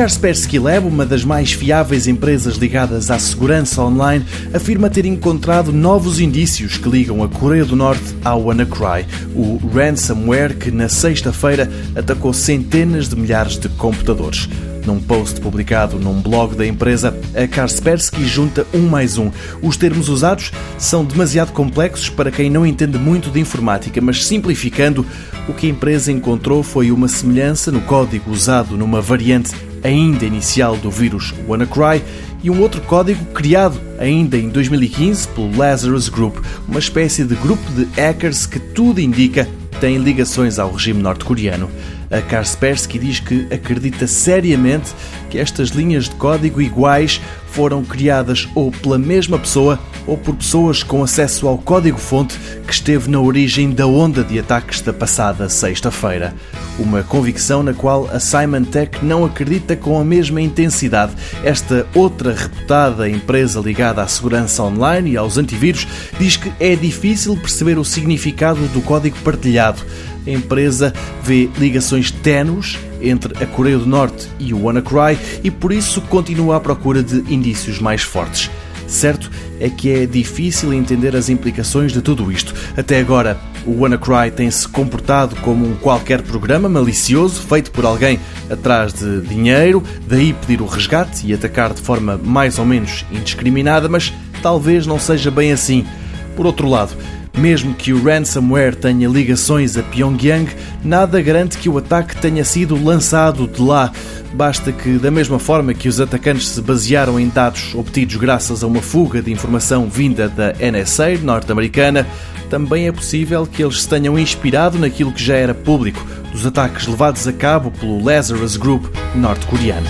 Kaspersky Lab, uma das mais fiáveis empresas ligadas à segurança online, afirma ter encontrado novos indícios que ligam a Coreia do Norte ao WannaCry, o ransomware que na sexta-feira atacou centenas de milhares de computadores. Num post publicado num blog da empresa, a Kaspersky junta um mais um. Os termos usados são demasiado complexos para quem não entende muito de informática, mas simplificando, o que a empresa encontrou foi uma semelhança no código usado numa variante ainda inicial do vírus WannaCry e um outro código criado ainda em 2015 pelo Lazarus Group, uma espécie de grupo de hackers que tudo indica tem ligações ao regime norte-coreano. A Kaspersky diz que acredita seriamente que estas linhas de código iguais foram criadas ou pela mesma pessoa ou por pessoas com acesso ao código-fonte que esteve na origem da onda de ataques da passada sexta-feira. Uma convicção na qual a Symantec não acredita com a mesma intensidade. Esta outra reputada empresa ligada à segurança online e aos antivírus diz que é difícil perceber o significado do código partilhado a empresa vê ligações ténues entre a Coreia do Norte e o WannaCry e por isso continua à procura de indícios mais fortes. Certo é que é difícil entender as implicações de tudo isto. Até agora, o WannaCry tem-se comportado como um qualquer programa malicioso feito por alguém atrás de dinheiro, daí pedir o resgate e atacar de forma mais ou menos indiscriminada, mas talvez não seja bem assim. Por outro lado, mesmo que o ransomware tenha ligações a Pyongyang, nada garante que o ataque tenha sido lançado de lá. Basta que, da mesma forma que os atacantes se basearam em dados obtidos graças a uma fuga de informação vinda da NSA norte-americana, também é possível que eles se tenham inspirado naquilo que já era público, dos ataques levados a cabo pelo Lazarus Group norte-coreano.